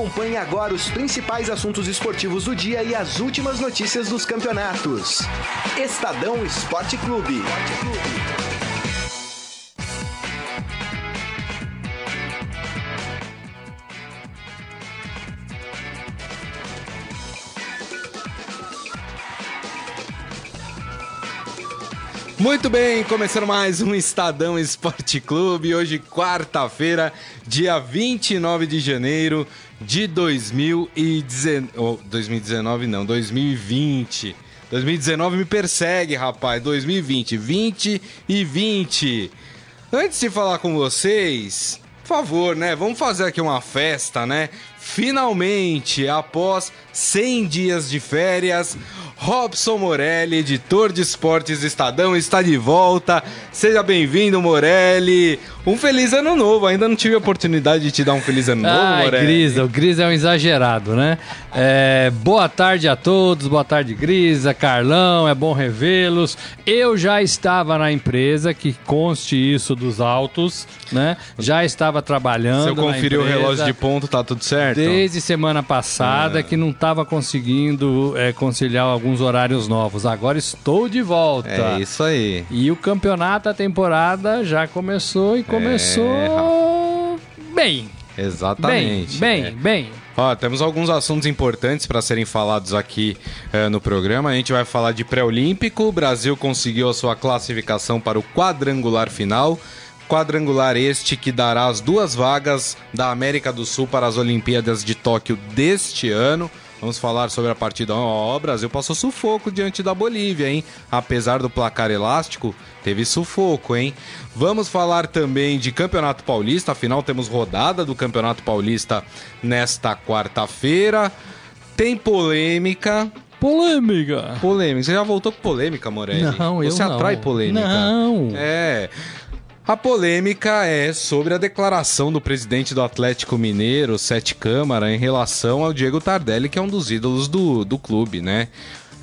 Acompanhe agora os principais assuntos esportivos do dia e as últimas notícias dos campeonatos. Estadão Esporte Clube. Muito bem, começando mais um Estadão Esporte Clube. Hoje, quarta-feira, dia 29 de janeiro de 2019. Oh, 2019 não, 2020. 2019 me persegue, rapaz. 2020, 20 e 20. Antes de falar com vocês, por favor, né? Vamos fazer aqui uma festa, né? Finalmente, após 100 dias de férias, Robson Morelli, editor de esportes do Estadão, está de volta. Seja bem-vindo, Morelli. Um feliz ano novo. Ainda não tive a oportunidade de te dar um feliz ano novo, Ai. Grisa, o Grisa é um exagerado, né? É, boa tarde a todos, boa tarde, Grisa, Carlão, é bom revê-los. Eu já estava na empresa, que conste isso dos autos, né? Já estava trabalhando. Se eu conferir o relógio de ponto, tá tudo certo? Desde semana passada que não estava conseguindo é, conciliar alguns horários novos. Agora estou de volta. É isso aí. E o campeonato, a temporada já começou e começou bem. Bem, Exatamente. bem, É. bem. Ó, temos alguns assuntos importantes para serem falados aqui eh, no programa. A gente vai falar de pré-olímpico. O Brasil conseguiu a sua classificação para o quadrangular final. Quadrangular este que dará as duas vagas da América do Sul para as Olimpíadas de Tóquio deste ano. Vamos falar sobre a partida. Ó, o Brasil passou sufoco diante da Bolívia, hein? Apesar do placar elástico, teve sufoco, hein? Vamos falar também de Campeonato Paulista. Afinal, temos rodada do Campeonato Paulista nesta quarta-feira. Tem polêmica. Polêmica. Polêmica. Você já voltou com polêmica, Morelli? Não, eu Você não. atrai polêmica. Não. É. A polêmica é sobre a declaração do presidente do Atlético Mineiro, Sete Câmara, em relação ao Diego Tardelli, que é um dos ídolos do, do clube, né?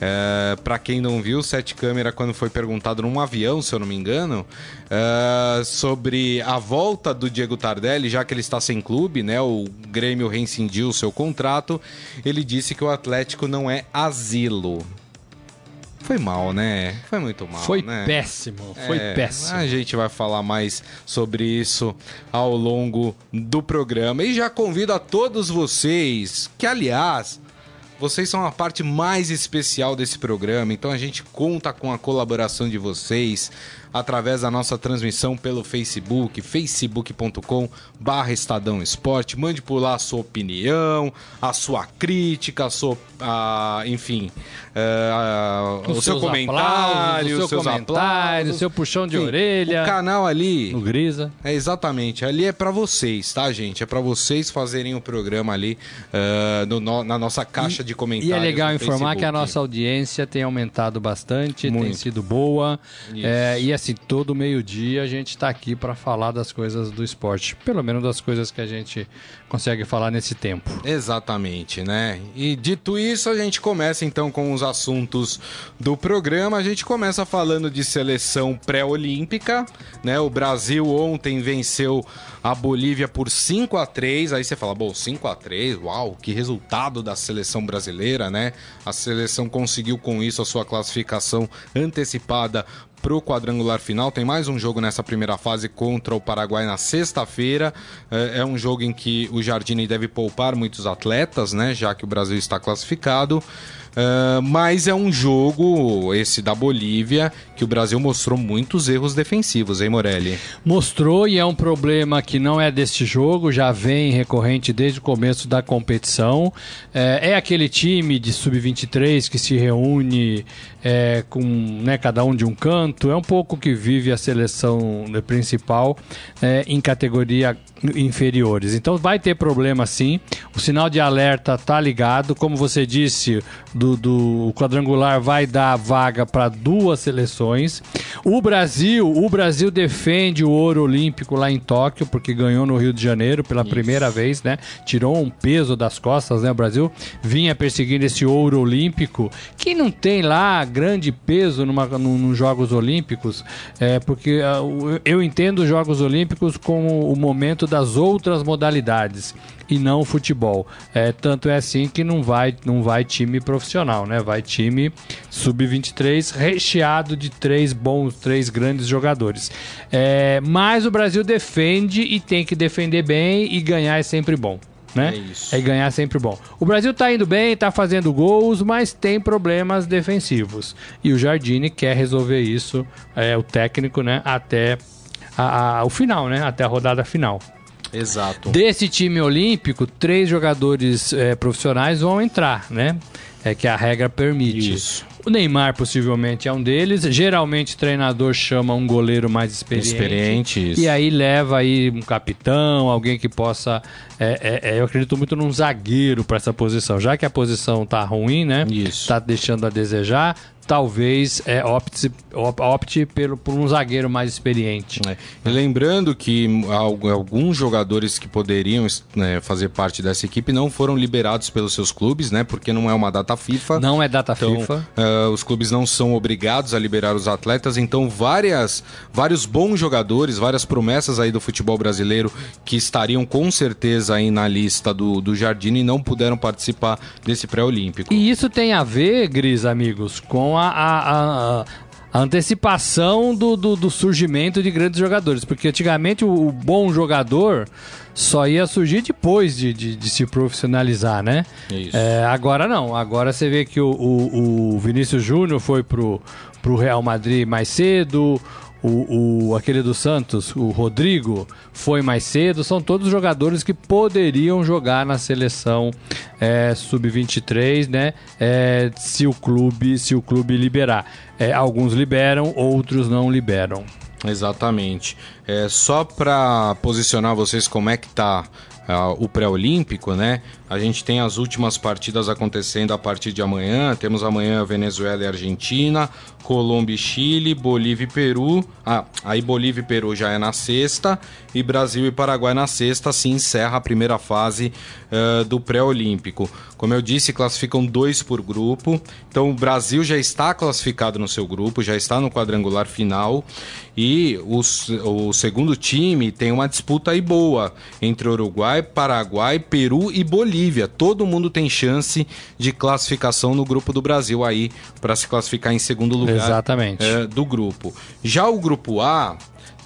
É, para quem não viu, Sete Câmara, quando foi perguntado num avião, se eu não me engano, é, sobre a volta do Diego Tardelli, já que ele está sem clube, né? O Grêmio rescindiu o seu contrato, ele disse que o Atlético não é asilo. Foi mal, né? Foi muito mal, Foi né? péssimo, foi É, péssimo. A gente vai falar mais sobre isso ao longo do programa. E já convido a todos vocês, que aliás, vocês são a parte mais especial desse programa, então a gente conta com a colaboração de vocês através da nossa transmissão pelo Facebook, facebook.com barra Estadão Esporte. Mande por lá a sua opinião, a sua crítica, a sua, a, enfim, é, a- o Os seu comentário, aplausos, o seu comentário, o seu puxão de Enfim, orelha. O canal ali No Grisa. é exatamente, ali é pra vocês, tá, gente? É pra vocês fazerem o programa ali ah, no- na nossa caixa de comentários. E é legal informar que a Facebook. nossa audiência tem aumentado bastante, tem Muito. sido boa. É, e assim, todo meio-dia a gente está aqui para falar das coisas do esporte. Pelo menos das coisas que a gente consegue falar nesse tempo. Exatamente, né? E dito isso, a gente começa então com os assuntos do programa. A gente começa falando de seleção pré-olímpica, né? O Brasil ontem venceu a Bolívia por 5 a 3. Aí você fala, bom, 5 a 3, uau, que resultado da seleção brasileira, né? A seleção conseguiu com isso a sua classificação antecipada pro quadrangular final. Tem mais um jogo nessa primeira fase contra o Paraguai na sexta-feira. É, é um jogo em que o Jardine deve poupar muitos atletas, né? Já que o Brasil está classificado. É, mas é um jogo, esse da Bolívia, que o Brasil mostrou muitos erros defensivos, hein, Morelli? Mostrou e é um problema que não é deste jogo, já vem recorrente desde o começo da competição. É, é aquele time de sub-23 que se reúne é, com né, cada um de um canto. É um pouco que vive a seleção né, principal é, em categoria inferiores. Então vai ter problema sim. O sinal de alerta tá ligado. Como você disse, do do, do quadrangular vai dar vaga para duas seleções. O Brasil, o Brasil defende o ouro olímpico lá em Tóquio, porque ganhou no Rio de Janeiro pela Isso. primeira vez, né? Tirou um peso das costas, né? O Brasil vinha perseguindo esse ouro olímpico, que não tem lá grande peso numa, nos Jogos Olímpicos, é, porque uh, eu entendo os Jogos Olímpicos como o momento das outras modalidades e não o futebol. É, tanto é assim que não vai, não vai time profissional, né? Vai time sub-23 recheado de três bons, três grandes jogadores. É, mas o Brasil defende e tem que defender bem e ganhar é sempre bom. Né? É isso. É ganhar sempre bom. O Brasil tá indo bem, tá fazendo gols, mas tem problemas defensivos. E o Jardine quer resolver isso, é, o técnico, né? Até a, a, o final, né? Até a rodada final. Exato. Desse time olímpico, três jogadores é, profissionais vão entrar, né? É que a regra permite. Isso. O Neymar possivelmente é um deles. Geralmente o treinador chama um goleiro mais experiente. Experiente, isso. E aí leva aí um capitão, alguém que possa. É, é, é eu acredito muito num zagueiro para essa posição. Já que a posição tá ruim, né? Isso. Tá deixando a desejar talvez é, opte, opte pelo, por um zagueiro mais experiente. É. lembrando que alguns jogadores que poderiam né, fazer parte dessa equipe não foram liberados pelos seus clubes, né? Porque não é uma data FIFA. Não é data então, FIFA. Uh, os clubes não são obrigados a liberar os atletas, então várias, vários bons jogadores, várias promessas aí do futebol brasileiro que estariam com certeza aí na lista do, do Jardine não puderam participar desse pré-olímpico. E isso tem a ver, Gris, amigos, com a, a, a, a antecipação do, do, do, surgimento de grandes jogadores. Porque antigamente o, o bom jogador só ia surgir depois de, de, de se profissionalizar, né? É, agora não. Agora você vê que o, o, o Vinícius Júnior foi pro, pro Real Madrid mais cedo. O, o, aquele do Santos, o Rodrigo, foi mais cedo. São todos jogadores que poderiam jogar na seleção é, sub-23, né? É, se o clube, se o clube liberar. É, alguns liberam, outros não liberam. Exatamente. É, só para posicionar vocês como é que tá uh, o pré-olímpico, né? A gente tem as últimas partidas acontecendo a partir de amanhã. Temos amanhã Venezuela e Argentina, Colômbia e Chile, Bolívia e Peru. Ah, aí Bolívia e Peru já é na sexta e Brasil e Paraguai na sexta. Assim encerra a primeira fase uh, do pré-olímpico. Como eu disse, classificam dois por grupo. Então o Brasil já está classificado no seu grupo, já está no quadrangular final. E os, o segundo time tem uma disputa aí boa entre Uruguai, Paraguai, Peru e Bolívia. Todo mundo tem chance de classificação no grupo do Brasil aí para se classificar em segundo lugar Exatamente. É, do grupo. Já o grupo A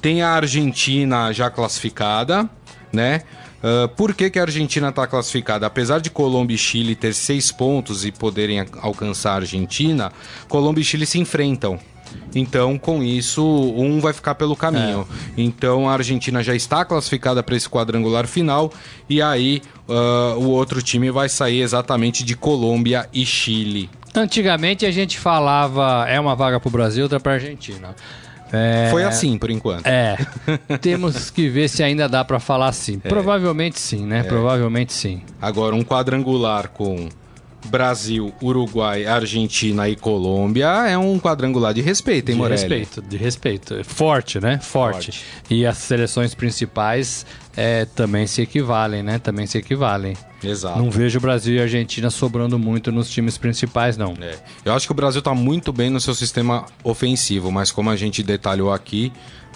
tem a Argentina já classificada, né? Uh, por que, que a Argentina está classificada? Apesar de Colômbia e Chile ter seis pontos e poderem alcançar a Argentina, Colômbia e Chile se enfrentam. Então, com isso, um vai ficar pelo caminho. É. Então, a Argentina já está classificada para esse quadrangular final e aí uh, o outro time vai sair exatamente de Colômbia e Chile. Antigamente a gente falava é uma vaga para o Brasil, outra para a Argentina. É... Foi assim por enquanto. É. Temos que ver se ainda dá para falar assim. É. Provavelmente sim, né? É. Provavelmente sim. Agora um quadrangular com Brasil, Uruguai, Argentina e Colômbia é um quadrangular de respeito, hein, Morelli? De respeito, de respeito. Forte, né? Forte. Forte. E as seleções principais é, também se equivalem, né? Também se equivalem. Exato. Não vejo o Brasil e a Argentina sobrando muito nos times principais, não. É. Eu acho que o Brasil está muito bem no seu sistema ofensivo, mas como a gente detalhou aqui,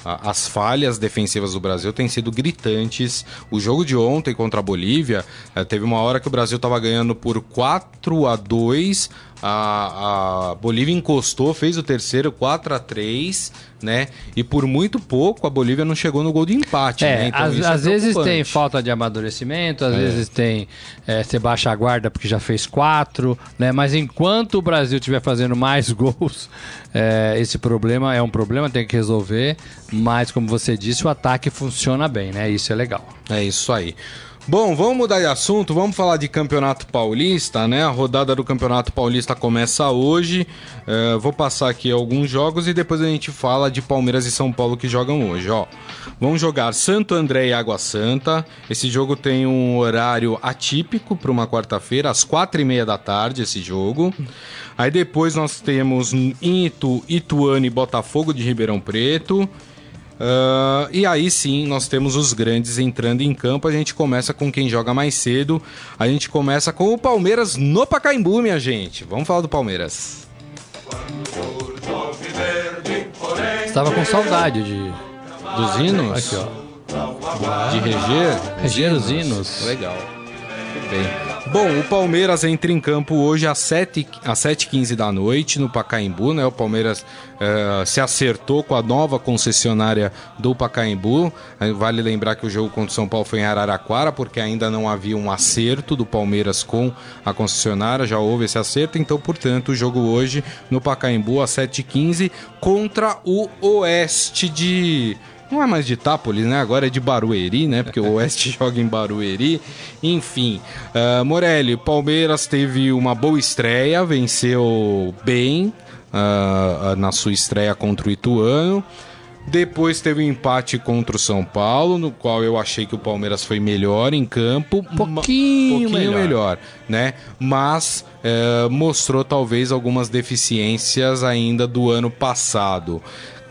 as falhas defensivas do Brasil têm sido gritantes. O jogo de ontem contra a Bolívia, eh, teve uma hora que o Brasil estava ganhando por 4 a 2 a, a Bolívia encostou, fez o terceiro 4 a 3 né? E por muito pouco a Bolívia não chegou no gol de empate, é, né? Então, às, é às é vezes tem falta de amadurecimento, às é. vezes tem é, você baixa a guarda porque já fez quatro, né? Mas enquanto o Brasil estiver fazendo mais gols, é, esse problema é um problema, tem que resolver. Mas como você disse, o ataque funciona bem, né? Isso é legal. É isso aí. Bom, vamos mudar de assunto, vamos falar de Campeonato Paulista, né? A rodada do Campeonato Paulista começa hoje. Uh, vou passar aqui alguns jogos e depois a gente fala de Palmeiras e São Paulo que jogam hoje, ó. Vamos jogar Santo André e Água Santa. Esse jogo tem um horário atípico para uma quarta-feira, às quatro e meia da tarde, esse jogo. Aí depois nós temos em Itu, Ituano e Botafogo de Ribeirão Preto. Uh, e aí sim, nós temos os grandes entrando em campo. A gente começa com quem joga mais cedo. A gente começa com o Palmeiras no Pacaembu, minha gente. Vamos falar do Palmeiras. Estava com saudade de dos hinos. Aqui, ó. De reger. Reger os hinos. Legal. Bem. Bom, o Palmeiras entra em campo hoje às 7h15 às 7 da noite no Pacaembu, né? O Palmeiras uh, se acertou com a nova concessionária do Pacaembu. Vale lembrar que o jogo contra o São Paulo foi em Araraquara, porque ainda não havia um acerto do Palmeiras com a concessionária, já houve esse acerto, então, portanto, o jogo hoje no Pacaembu às 7h15 contra o Oeste de não é mais de Itápolis, né? Agora é de Barueri, né? Porque o Oeste joga em Barueri. Enfim, uh, Morelli, Palmeiras teve uma boa estreia, venceu bem uh, na sua estreia contra o Ituano. Depois teve um empate contra o São Paulo, no qual eu achei que o Palmeiras foi melhor em campo. Um pouquinho, pouquinho melhor. melhor. né? Mas uh, mostrou talvez algumas deficiências ainda do ano passado.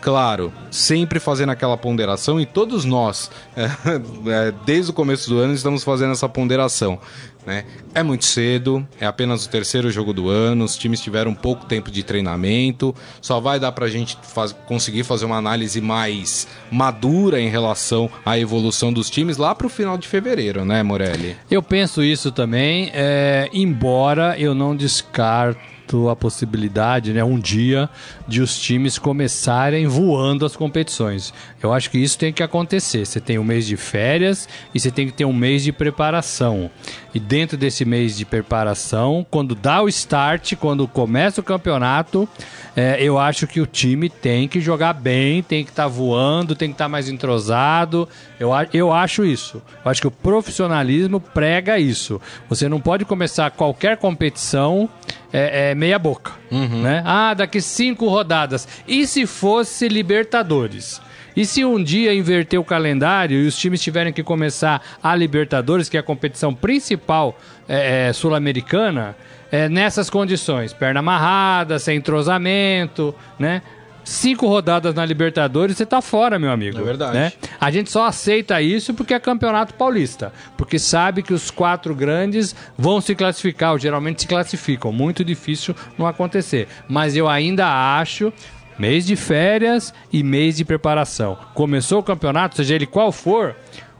Claro, sempre fazendo aquela ponderação e todos nós, é, desde o começo do ano, estamos fazendo essa ponderação. Né? É muito cedo, é apenas o terceiro jogo do ano, os times tiveram pouco tempo de treinamento, só vai dar para a gente faz, conseguir fazer uma análise mais madura em relação à evolução dos times lá para o final de fevereiro, né, Morelli? Eu penso isso também, é, embora eu não descarto a possibilidade, né, um dia, de os times começarem voando as competições. Eu acho que isso tem que acontecer. Você tem um mês de férias e você tem que ter um mês de preparação. E dentro desse mês de preparação, quando dá o start, quando começa o campeonato, é, eu acho que o time tem que jogar bem, tem que estar tá voando, tem que estar tá mais entrosado. Eu, eu acho isso. Eu acho que o profissionalismo prega isso. Você não pode começar qualquer competição é, é meia boca. Uhum. Né? Ah, daqui cinco rodadas. E se fosse Libertadores? E se um dia inverter o calendário e os times tiverem que começar a Libertadores, que é a competição principal é, é, sul-americana, é, nessas condições, perna amarrada, sem entrosamento, né? Cinco rodadas na Libertadores, você tá fora, meu amigo. É verdade. Né? A gente só aceita isso porque é campeonato paulista. Porque sabe que os quatro grandes vão se classificar, ou geralmente se classificam. Muito difícil não acontecer. Mas eu ainda acho Mês de férias e mês de preparação. Começou o campeonato, seja ele qual for,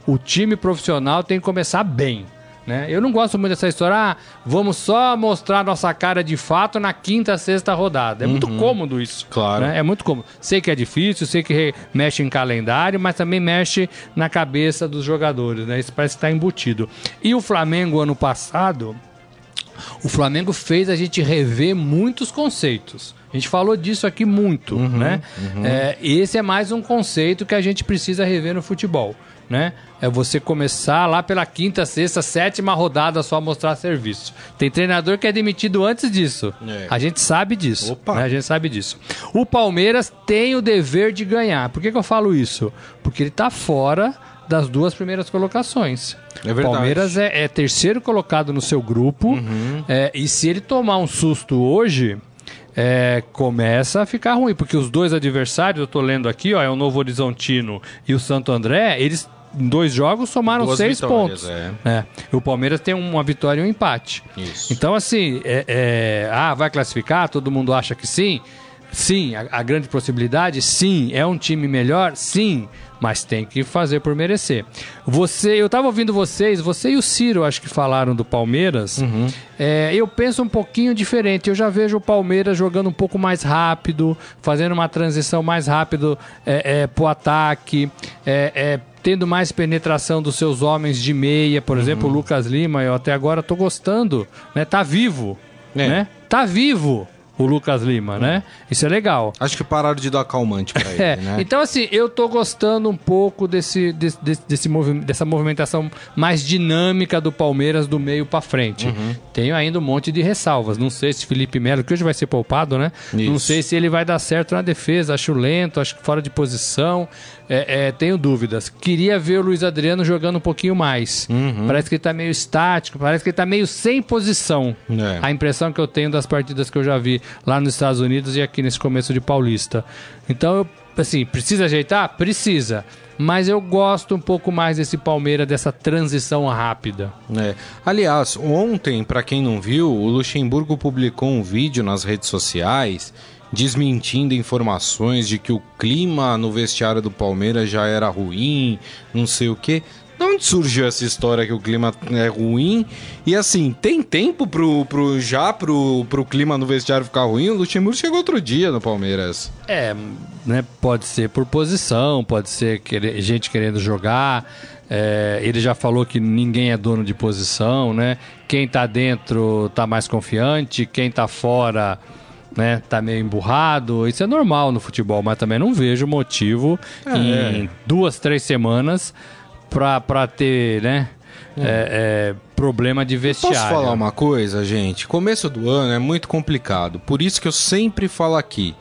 o time profissional tem que começar bem. Né? Eu não gosto muito dessa história, ah, vamos só mostrar nossa cara de fato na quinta, sexta rodada. É uhum. muito cômodo isso. Claro. Né? É muito cômodo. Sei que é difícil, sei que mexe em calendário, mas também mexe na cabeça dos jogadores. Né? Isso parece estar embutido. E o Flamengo, ano passado, o Flamengo fez a gente rever muitos conceitos. A gente falou disso aqui muito, uhum, né? Uhum. É, esse é mais um conceito que a gente precisa rever no futebol, né? É você começar lá pela quinta, sexta, sétima rodada só mostrar serviço. Tem treinador que é demitido antes disso. É. A gente sabe disso. Né? A gente sabe disso. O Palmeiras tem o dever de ganhar. Por que, que eu falo isso? Porque ele está fora das duas primeiras colocações. É verdade. Palmeiras é, é terceiro colocado no seu grupo. Uhum. É, e se ele tomar um susto hoje, é, começa a ficar ruim, porque os dois adversários, eu estou lendo aqui, ó, é o Novo Horizontino e o Santo André, eles em dois jogos somaram Duas seis pontos. É. É. O Palmeiras tem uma vitória e um empate. Isso. Então, assim, é, é, ah, vai classificar? Todo mundo acha que sim. Sim, a, a grande possibilidade, sim. É um time melhor? Sim mas tem que fazer por merecer. Você, eu estava ouvindo vocês, você e o Ciro, acho que falaram do Palmeiras. Uhum. É, eu penso um pouquinho diferente. Eu já vejo o Palmeiras jogando um pouco mais rápido, fazendo uma transição mais rápido é, é, pro ataque, é, é, tendo mais penetração dos seus homens de meia, por uhum. exemplo, o Lucas Lima. Eu até agora estou gostando, né? Tá vivo, é. né? Tá vivo o Lucas Lima, né? Isso é legal. Acho que pararam de dar calmante pra ele, É, né? então assim, eu tô gostando um pouco desse, desse, desse, desse movi- dessa movimentação mais dinâmica do Palmeiras do meio pra frente. Uhum. Tenho ainda um monte de ressalvas. Não sei se Felipe Melo, que hoje vai ser poupado, né? Não Isso. sei se ele vai dar certo na defesa. Acho lento, acho fora de posição. É, é, tenho dúvidas. Queria ver o Luiz Adriano jogando um pouquinho mais. Uhum. Parece que ele tá meio estático, parece que ele tá meio sem posição. É. A impressão que eu tenho das partidas que eu já vi lá nos Estados Unidos e aqui nesse começo de Paulista. Então, eu, assim, precisa ajeitar? Precisa. Mas eu gosto um pouco mais desse Palmeiras, dessa transição rápida. É. Aliás, ontem, pra quem não viu, o Luxemburgo publicou um vídeo nas redes sociais desmentindo informações de que o clima no vestiário do Palmeiras já era ruim, não sei o quê. De onde surgiu essa história que o clima é ruim? E assim, tem tempo pro, pro, já pro, pro clima no vestiário ficar ruim? O Luxemburgo chegou outro dia no Palmeiras. É, né? Pode ser por posição, pode ser querer- gente querendo jogar. É, ele já falou que ninguém é dono de posição, né? Quem tá dentro tá mais confiante, quem tá fora, né, tá meio emburrado. Isso é normal no futebol, mas também não vejo motivo em duas, três semanas pra, pra ter, né? é, é, problema de vestiário. Posso falar uma coisa, gente? Começo do ano é muito complicado. Por isso que eu sempre falo aqui.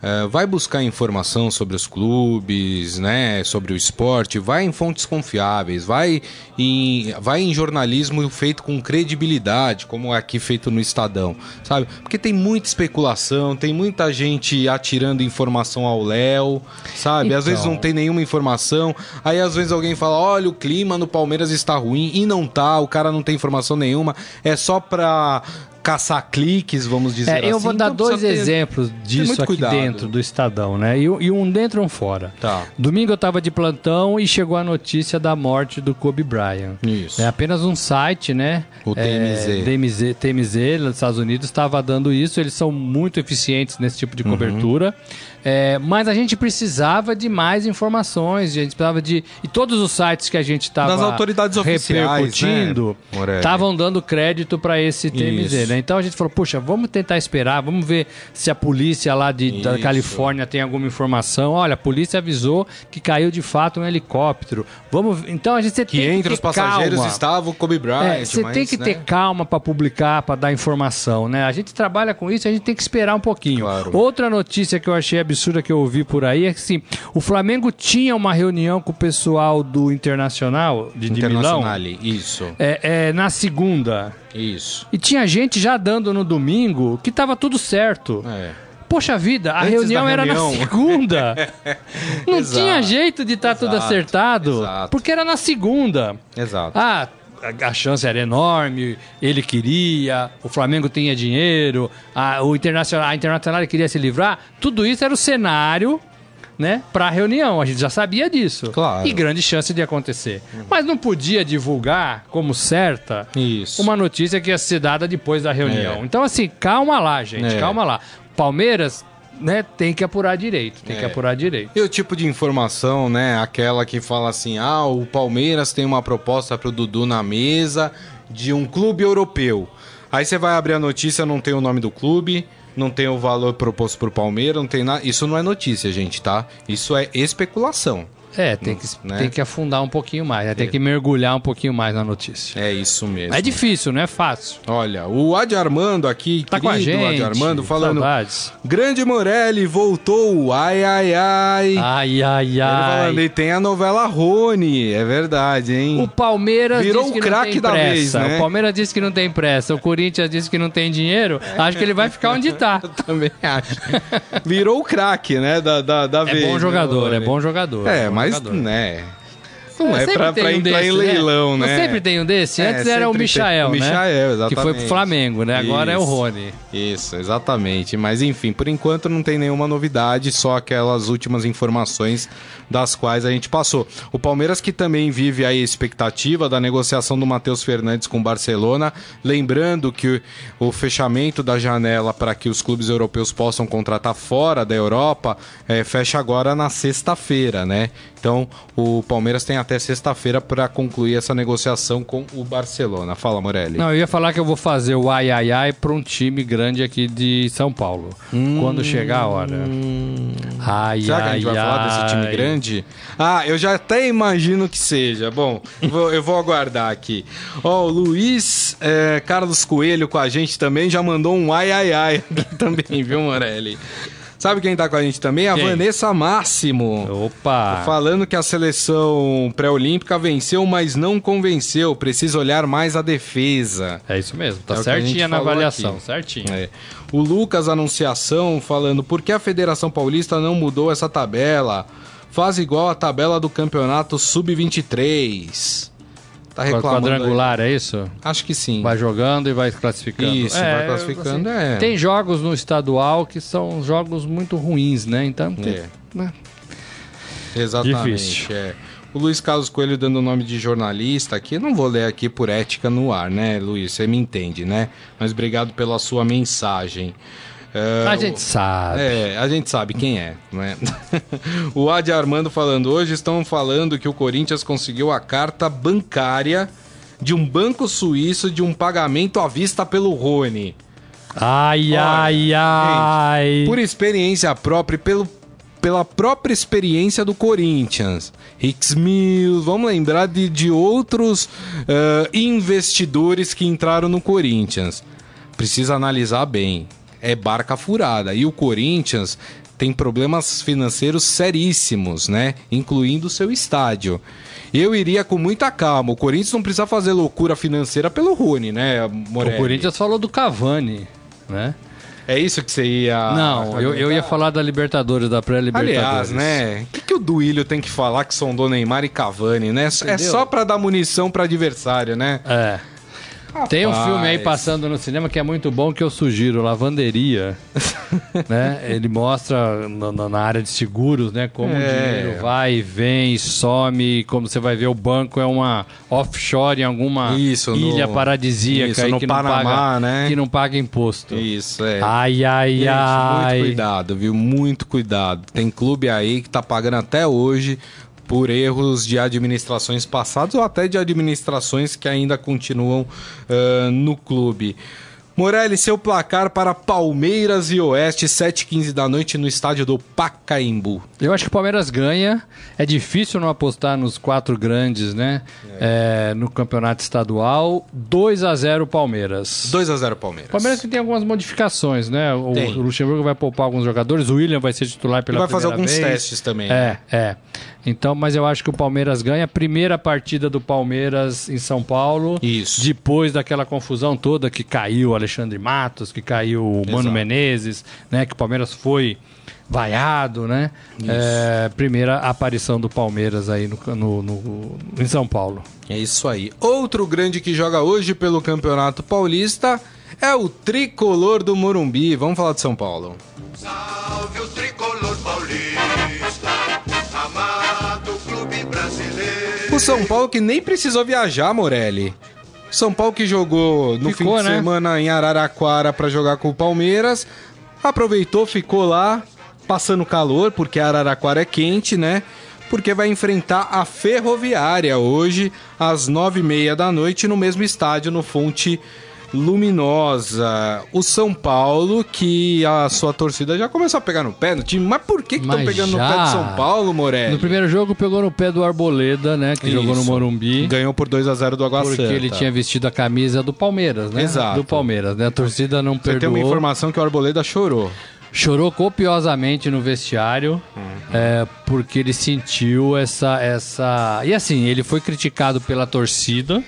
É, vai buscar informação sobre os clubes, né? Sobre o esporte, vai em fontes confiáveis, vai em, vai em jornalismo feito com credibilidade, como é aqui feito no Estadão, sabe? Porque tem muita especulação, tem muita gente atirando informação ao Léo, sabe? Às vezes Então. não tem nenhuma informação, aí às vezes alguém fala: olha, o clima no Palmeiras está ruim, e não tá, o cara não tem informação nenhuma, é só pra caçar cliques, vamos dizer É, assim. eu vou dar Então dois ter- exemplos disso aqui cuidado. dentro do Estadão, né? E, e um dentro e um fora. Tá. Domingo eu tava de plantão e chegou a notícia da morte do Kobe Bryant. Isso. É apenas um site, né? O TMZ. É, TMZ, TMZ nos Estados Unidos estava dando isso. Eles são muito eficientes nesse tipo de Uhum. É, mas a gente precisava de mais informações. A gente precisava de. E todos os sites que a gente estava Das autoridades oficiais, repercutindo né, estavam dando crédito para esse TMZ, né? Então a gente falou, puxa, vamos tentar esperar, vamos ver se a polícia lá de, da. Califórnia tem alguma informação. Olha, a polícia avisou que caiu de fato um helicóptero. Vamos, então a gente Que tem entre que os passageiros calma. estava o Kobe Bryant. É, você mas, tem que né? ter calma para publicar, para dar informação, né? A gente trabalha com isso, a gente tem que esperar um pouquinho. Claro. Outra notícia que eu achei absurda que eu ouvi por aí é que assim, o Flamengo tinha uma reunião com o pessoal do Internacional de, de Milão isso, é, é, na segunda. isso. E tinha gente já dando no domingo que tava tudo certo. É. Poxa vida, a reunião da era reunião. na segunda. Não Exato. tinha jeito de estar tudo Exato, acertado, exato. porque era na segunda. Exato. Ah, a, a chance era enorme, ele queria, o Flamengo tinha dinheiro, a, o internacional, a Internacional queria se livrar. Tudo isso era o cenário, né, para a reunião. A gente já sabia disso. Claro. E grande chance de acontecer. Mas não podia divulgar como certa Isso. uma notícia que ia ser dada depois da reunião. É. Então, assim, calma lá, gente, É. calma lá. Palmeiras, né, tem que apurar direito, tem que É. apurar direito. E o tipo de informação, né? Aquela que fala assim: ah, o Palmeiras tem uma proposta pro Dudu na mesa de um clube europeu. Aí você vai abrir a notícia, não tem o nome do clube, não tem o valor proposto pro Palmeiras, não tem nada. Isso não é notícia, gente, tá? Isso é especulação. É, tem que, Né? tem que afundar um pouquinho mais, né? tem que mergulhar um pouquinho mais na notícia. É isso mesmo. É difícil, não é fácil. Olha, o Adi Armando aqui, Tá com a gente. Adi Armando, falando. Saudades. Grande Morelli voltou, ai, ai, ai. Ai, ai, Ele ai. falando, e tem a novela Rony, é verdade, hein? O Palmeiras Virou o craque da vez, né? O Palmeiras disse que não tem pressa. O Corinthians disse que não tem dinheiro. Acho que ele vai ficar onde tá. Também acho. Virou o craque, né, da, da, da É vez. bom né, jogador, é bom jogador. É, bom mas, né... Não é, sempre pra, pra um entrar desse, em leilão, né? Não sempre tem um desse. É, Antes era o sempre tem. Michael, O né? Michael, exatamente. Que foi pro Flamengo, né? Agora é o Isso. Rony. Isso, exatamente. Mas enfim, por enquanto não tem nenhuma novidade, só aquelas últimas informações das quais a gente passou. O Palmeiras que também vive a expectativa da negociação do Matheus Fernandes com o Barcelona, lembrando que o fechamento da janela para que os clubes europeus possam contratar fora da Europa é, fecha agora na sexta-feira, né? Então o Palmeiras tem até sexta-feira para concluir essa negociação com o Barcelona. Fala, Morelli. Não, eu ia falar que eu vou fazer o ai ai ai para um time grande aqui de São Paulo. Hum, quando chegar a hora. Ai, Será ai, que a gente vai ai, falar desse time grande? Ah, eu já até imagino que seja. Bom, eu vou, eu vou aguardar aqui. Ó, oh, o Luiz é, Carlos Coelho com a gente também já mandou um ai ai ai aqui também, viu, Morelli? Sabe quem tá com a gente também? A quem? Vanessa Máximo. Opa! Falando que a seleção pré-olímpica venceu, mas não convenceu. Precisa olhar mais a defesa. É isso mesmo, tá é certinha na avaliação, aqui. certinho. É. O Lucas Anunciação falando por que a Federação Paulista não mudou essa tabela? Faz igual a tabela do campeonato sub-23. Tá reclamando. Quadrangular, aí. é isso? Acho que sim. Vai jogando e vai classificando. Isso, é, vai classificando, assim, é. Tem jogos no estadual que são jogos muito ruins, né? Então. Tem, é. Né? Exatamente. Difícil. É. O Luiz Carlos Coelho dando o nome de jornalista aqui, não vou ler aqui por ética no ar, né, Luiz? Você me entende, né? Mas obrigado pela sua mensagem. Uh, a gente sabe. É, a gente sabe quem é, né? o Adi Armando falando, hoje estão falando que o Corinthians conseguiu a carta bancária de um banco suíço de um pagamento à vista pelo Rony. Ai, Olha, ai, ai. Gente, por experiência própria e pelo, pela própria experiência do Corinthians. Hicks Mills, vamos lembrar de, de outros uh, investidores que entraram no Corinthians. Precisa analisar bem é barca furada. E o Corinthians tem problemas financeiros seríssimos, né? Incluindo o seu estádio. Eu iria com muita calma. O Corinthians não precisa fazer loucura financeira pelo Rony, né, Morelli? O Corinthians falou do Cavani, né? É isso que você ia. Não, eu, eu ia falar da Libertadores, da pré-Libertadores. Aliás, né? O que, que o Duílio tem que falar que são do Neymar e Cavani, né? É Entendeu? É só para dar munição para adversário, né? É. Rapaz. Tem um filme aí passando no cinema que é muito bom que eu sugiro, Lavanderia. né? Ele mostra no, na área de seguros, né? Como é. o dinheiro vai e vem, some, como você vai ver, o banco é uma offshore em alguma isso, ilha no, paradisíaca isso, aí que, Panamá, não paga, né? que não paga imposto. Isso, é. Ai, ai, Gente, ai. Muito cuidado, viu? Muito cuidado. Tem clube aí que tá pagando até hoje por erros de administrações passadas ou até de administrações que ainda continuam uh, no clube. Morelli, seu placar para Palmeiras e Oeste, 7h15 da noite no estádio do Pacaembu. Eu acho que o Palmeiras ganha. É difícil não apostar nos quatro grandes, né? É. É, no campeonato estadual. 2 a 0 Palmeiras. 2 a 0 Palmeiras. Palmeiras que tem algumas modificações, né? O, o, Luxemburgo vai poupar alguns jogadores. O William vai ser titular pela primeira vez. vai fazer alguns vez. testes também. É, né? é. Então, mas eu acho que o Palmeiras ganha. Primeira partida do Palmeiras em São Paulo. Isso. Depois daquela confusão toda que caiu o Alexandre Matos, que caiu o Mano Exato. Menezes, né? Que o Palmeiras foi vaiado, né? É, primeira aparição do Palmeiras aí no, no, no, em São Paulo. É isso aí. Outro grande que joga hoje pelo Campeonato Paulista é o tricolor do Morumbi. Vamos falar de São Paulo. Salve o tricolor paulista, amado clube brasileiro. O São Paulo que nem precisou viajar, Morelli. São Paulo que jogou no ficou, fim de né? semana em Araraquara para jogar com o Palmeiras, aproveitou, ficou lá, passando calor, porque Araraquara é quente, né? Porque vai enfrentar a Ferroviária hoje, às nove e meia da noite, no mesmo estádio, no Fonte luminosa. O São Paulo, que a sua torcida já começou a pegar no pé no time. Mas por que estão pegando já... no pé do São Paulo, Morelli? No primeiro jogo pegou no pé do Arboleda, né? Que Isso. jogou no Morumbi. Ganhou por 2 a 0 do Água Porque ele tinha vestido a camisa do Palmeiras, né? Exato. Do Palmeiras, né? A torcida não Você perdoou. tem uma informação que o Arboleda chorou. Chorou copiosamente no vestiário, uhum. é, porque ele sentiu essa, essa. E assim, ele foi criticado pela torcida.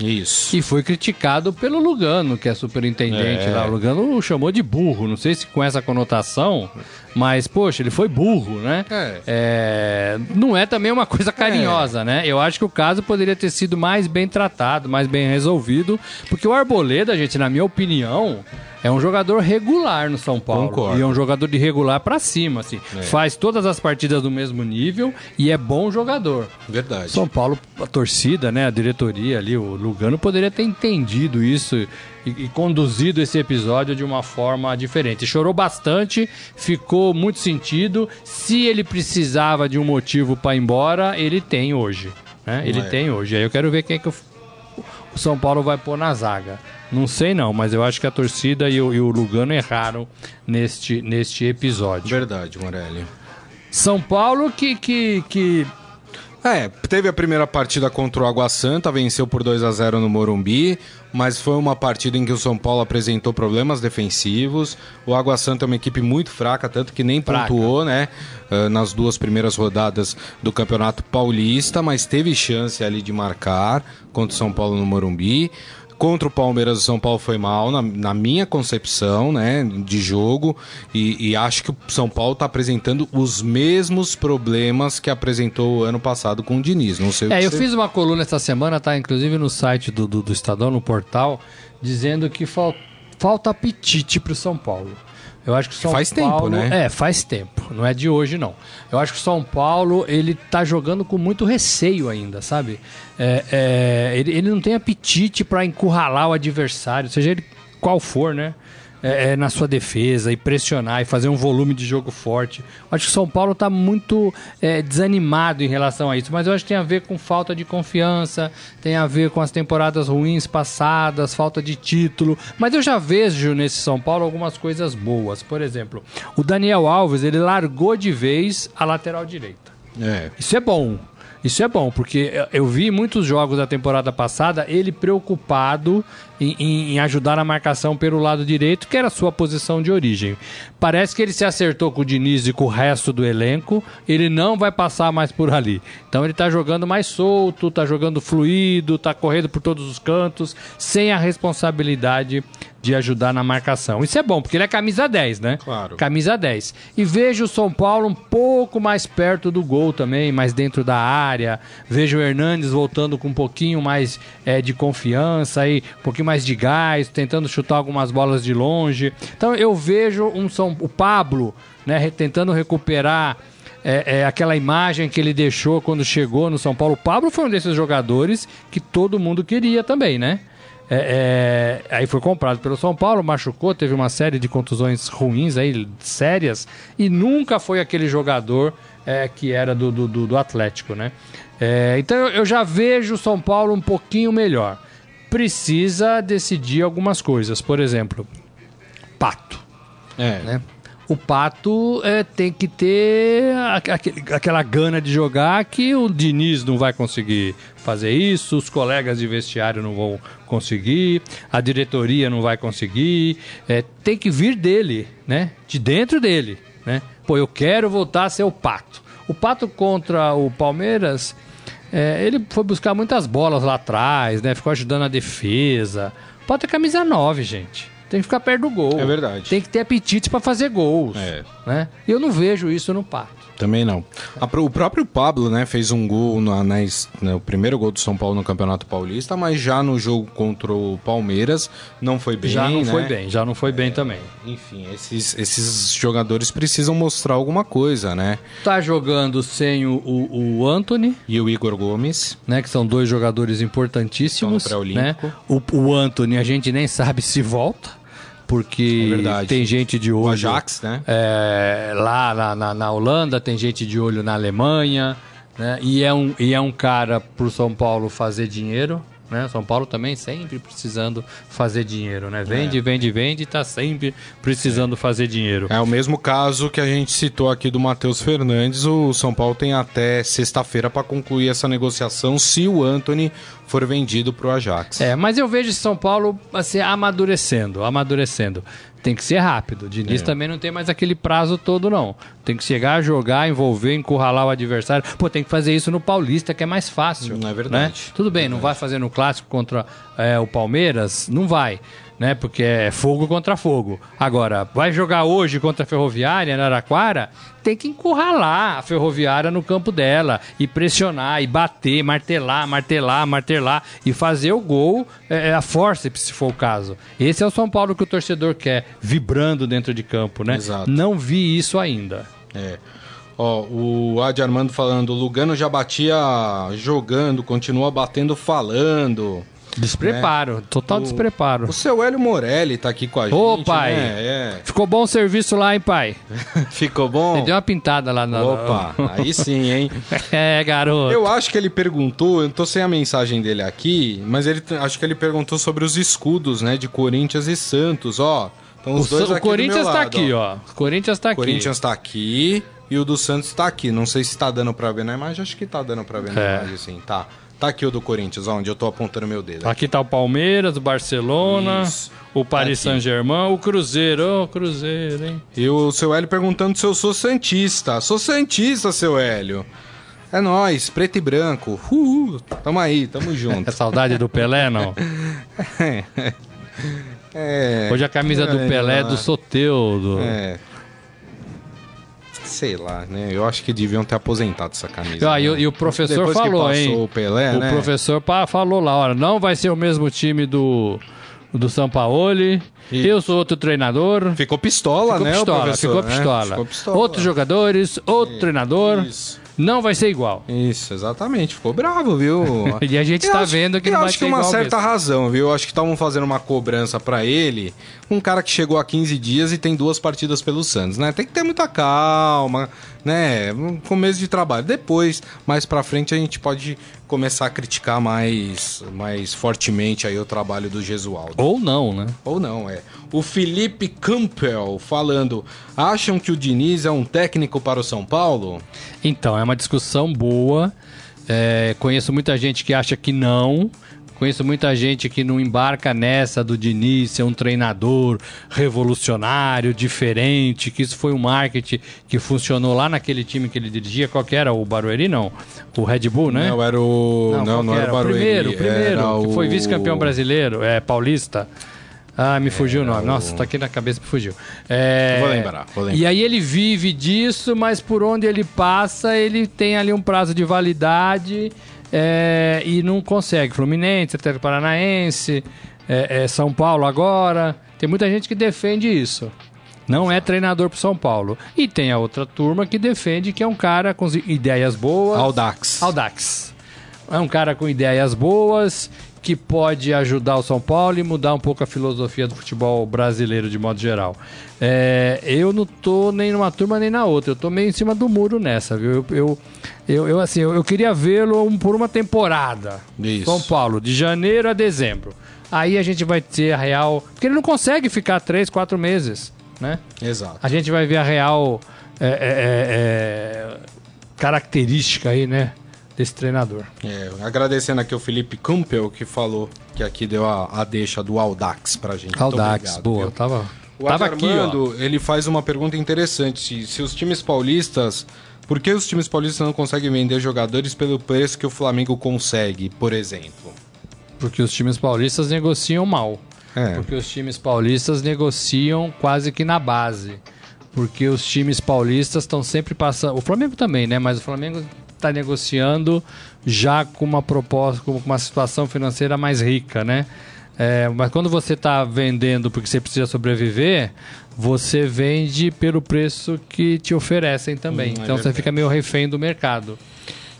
Isso. E foi criticado pelo Lugano, que é superintendente é. lá. O Lugano o chamou de burro. Não sei se com essa conotação, Mas, poxa, ele foi burro, né? É. É, não é também uma coisa carinhosa, né? Eu acho que o caso poderia ter sido mais bem tratado, mais bem resolvido, porque o Arboleda, gente, na minha opinião, é um jogador regular no São Paulo. Concordo. E é um jogador de regular pra cima, assim. Faz todas as partidas do mesmo nível e é bom jogador. Verdade. São Paulo, a torcida, né, a diretoria ali, o Lugano poderia ter entendido isso e, e conduzido esse episódio de uma forma diferente. Chorou bastante, ficou muito sentido. Se ele precisava de um motivo para ir embora, ele tem hoje. Né? Ele É. tem hoje. Aí eu quero ver quem é que o, o São Paulo vai pôr na zaga. Não sei não, mas eu acho que a torcida e o, e o Lugano erraram neste, neste episódio. Verdade, Morelli. São Paulo que, que, que É, teve a primeira partida contra o Água Santa, venceu por 2 a 0 no Morumbi, mas foi uma partida em que o São Paulo apresentou problemas defensivos. O Água Santa é uma equipe muito fraca, tanto que nem Fraca. pontuou, né, ah, nas duas primeiras rodadas do Campeonato Paulista, mas teve chance ali de marcar contra o São Paulo no Morumbi. Contra o Palmeiras, o São Paulo foi mal, na, na minha concepção, né, de jogo, e, e acho que o São Paulo está apresentando os mesmos problemas que apresentou o ano passado com o Diniz. Não sei o É, eu você- fiz uma coluna essa semana, tá? Inclusive no site do, do, do Estadão, no portal, dizendo que fal- falta apetite pro São Paulo. Eu acho que o São Faz tempo, Paulo, né? É, faz tempo. Não é de hoje, não. Eu acho que o São Paulo, ele tá jogando com muito receio ainda, sabe? É, é, ele, ele não tem apetite pra encurralar o adversário, seja ele qual for, né? É, é, na sua defesa e pressionar e fazer um volume de jogo forte. Eu Acho que o São Paulo está muito é, desanimado em relação a isso, mas eu acho que tem a ver com falta de confiança, tem a ver com as temporadas ruins passadas, falta de título. Mas eu já vejo nesse São Paulo algumas coisas boas. Por exemplo, o Daniel Alves ele largou de vez a lateral direita. É, Isso é bom. Isso é bom, porque eu vi muitos jogos da temporada passada ele preocupado em, em- ajudar na marcação pelo lado direito, que era a sua posição de origem. Parece que ele se acertou com o Diniz e com o resto do elenco, ele não vai passar mais por ali. Então ele tá jogando mais solto, tá jogando fluido, tá correndo por todos os cantos, sem a responsabilidade de ajudar na marcação. Isso é bom, porque ele é camisa 10, né? Claro. Camisa 10. E vejo o São Paulo um pouco mais perto do gol também, mais dentro da área. Vejo o Hernandes voltando com um pouquinho mais eh, de confiança, aí, um pouquinho mais de gás, tentando chutar algumas bolas de longe. Então eu vejo um São o Pablo, né, tentando recuperar é, é, aquela imagem que ele deixou quando chegou no São Paulo. O Pablo foi um desses jogadores que todo mundo queria também, né? É, é, aí foi comprado pelo São Paulo, machucou, teve uma série de contusões ruins aí, sérias, e nunca foi aquele jogador é, que era do, do, do- Atlético, né? É, então eu já vejo o São Paulo um pouquinho melhor. Precisa decidir algumas coisas, por exemplo, Pato é. né? O Pato é, tem que ter aquele- aquela gana de jogar que o Diniz não vai conseguir fazer isso, os colegas de vestiário não vão conseguir, a diretoria não vai conseguir. É, tem que vir dele, né? De dentro dele, né? Pô, eu quero voltar a ser o Pato. O Pato contra o Palmeiras, é, ele foi buscar muitas bolas lá atrás, né? Ficou ajudando a defesa. Pato é camisa 9, gente. Tem que ficar perto do gol. É verdade. Tem que ter apetite pra fazer gols. É. Né? E eu não vejo isso no Pato. Também não. O próprio Pablo, né, fez um gol na, na né, o primeiro gol do São Paulo no Campeonato Paulista, mas já no jogo contra o Palmeiras não foi bem. já não né? foi bem, já não foi bem também. Enfim, esses, esses jogadores precisam mostrar alguma coisa, né? Tá jogando sem o, o, o Anthony, E o Igor Gomes. né? Que são dois jogadores importantíssimos. No né? O, o Anthony a gente nem sabe se volta. Porque É tem gente de olho. O Ajax, né? é, lá na, na, na Holanda, tem gente de olho na Alemanha, né? E é um, e é um cara pro São Paulo fazer dinheiro. Né? São Paulo também sempre precisando fazer dinheiro, né? Vende, vende, vende, tá sempre precisando fazer dinheiro. É o mesmo caso que a gente citou aqui do Matheus Fernandes. O São Paulo tem até sexta-feira para concluir essa negociação se o Anthony for vendido para o Ajax. É, mas eu vejo São Paulo assim, amadurecendo, amadurecendo. Tem que ser rápido. O Diniz É. também não tem mais aquele prazo todo, não. Tem que chegar, jogar, envolver, encurralar o adversário. Pô, tem que fazer isso no Paulista, que é mais fácil. Não é verdade. né? Tudo bem, não vai fazer no clássico contra é, o Palmeiras? Não vai. Né? Porque é fogo contra fogo. Agora, vai jogar hoje contra a Ferroviária, em Araraquara, tem que encurralar a Ferroviária no campo dela e pressionar, e bater, martelar, martelar, martelar e fazer o gol é, é a força, se for o caso. Esse é o São Paulo que o torcedor quer, vibrando dentro de campo, né? Exato. Não vi isso ainda. É. Ó, o Adi Armando falando, o Lugano já batia jogando, continua batendo falando. Despreparo, total O- despreparo. O seu Hélio Morelli tá aqui com a Ô, gente, pai. né? Ficou bom o serviço lá, hein, pai? É. Ficou bom? Ele deu uma pintada lá na. Opa, aí sim, hein? é, garoto. Eu acho que ele perguntou, eu tô sem a mensagem dele aqui, mas ele acho que ele perguntou sobre os escudos, né, de Corinthians e Santos, ó. Então O, os dois o aqui do Corinthians meu tá lado, aqui, ó. O Corinthians tá O aqui. Corinthians tá aqui e o do Santos tá aqui. Não sei se tá dando pra ver na imagem, acho que tá dando pra ver na É. imagem, sim. Tá. Tá aqui o do Corinthians, onde eu tô apontando meu dedo. Aqui tá o Palmeiras, o Barcelona, Isso. o Paris Aqui. Saint-Germain, o Cruzeiro. Ô, Cruzeiro, hein? E o seu Hélio perguntando se eu sou Santista. Sou Santista, seu Hélio. É nóis, preto e branco. Uhul. Tamo aí, tamo É junto. saudade do Pelé, não? É. Hoje a camisa do É, Pelé é do Soteudo. É. Sei lá, né? Eu acho que deviam ter aposentado essa camisa. Ah, e, o- né? e o professor Depois falou, hein? o Pelé, o né? professor falou lá, olha, não vai ser o mesmo time do, do Sampaoli. Isso. Eu sou outro treinador. Ficou pistola, Ficou né, pistola, ficou né? pistola. Ficou pistola. Outros jogadores, outro treinador. Isso. Não vai ser igual. Isso, exatamente. Ficou bravo, viu? E a gente Eu tá acho- vendo que eu não vai acho ser que uma igual certa mesmo. razão, viu? Eu acho que estavam fazendo uma cobrança pra ele, um cara que chegou há 15 dias e tem duas partidas pelo Santos, né? Tem que ter muita calma, né? Um começo de trabalho. Depois, mais pra frente, a gente pode começar a criticar mais, mais fortemente aí o trabalho do Gesualdo. Ou não, né? Ou não, é. O Felipe Campbell falando: acham que o Diniz é um técnico para o São Paulo? Então, é uma discussão boa. É, conheço muita gente que acha que não. Conheço muita gente que não embarca nessa do Diniz ser um treinador revolucionário, diferente, que isso foi um marketing que funcionou lá naquele time que ele dirigia. Qual que era? O Barueri, não. O Red Bull, né? Não, era o. Não, qual não, que era o Barueri. primeiro, o primeiro, era que foi vice-campeão brasileiro, é paulista. Ah, me fugiu o nome. Nossa, tá aqui na cabeça, me fugiu. É, Vou lembrar, vou lembrar. E aí ele vive disso, mas por onde ele passa, ele tem ali um prazo de validade é, e não consegue. Fluminense, Atlético Paranaense, é, é, São Paulo agora. Tem muita gente que defende isso. Não é treinador pro São Paulo. E tem a outra turma que defende que é um cara com ideias boas. Aldax. Audax. É um cara com ideias boas que pode ajudar o São Paulo e mudar um pouco a filosofia do futebol brasileiro de modo geral. É, eu não tô nem numa turma nem na outra, eu tô meio em cima do muro nessa, viu? Eu, eu, eu, eu, assim, eu, eu queria vê-lo por uma temporada. Isso. São Paulo, de janeiro a dezembro. Aí a gente vai ter a real. Porque ele não consegue ficar três, quatro meses, né? Exato. a gente vai ver a real é, é, é, é, característica aí, né, desse treinador. É, agradecendo aqui o Felipe Campbell, que falou que aqui deu a, a deixa do Aldax pra gente. Obrigado, boa, viu? tava, O tava Adi aqui, ó. Armando, ele faz uma pergunta interessante. Se, se os times paulistas... Por que os times paulistas não conseguem vender jogadores pelo preço que o Flamengo consegue, por exemplo? Porque os times paulistas negociam mal. É. Porque os times paulistas negociam quase que na base. Porque os times paulistas estão sempre passando. O Flamengo também, né? Mas o Flamengo está negociando já com uma proposta, com uma situação financeira mais rica, né? É, mas quando você está vendendo porque você precisa sobreviver, você vende pelo preço que te oferecem também. Hum, é então você fica meio refém do mercado.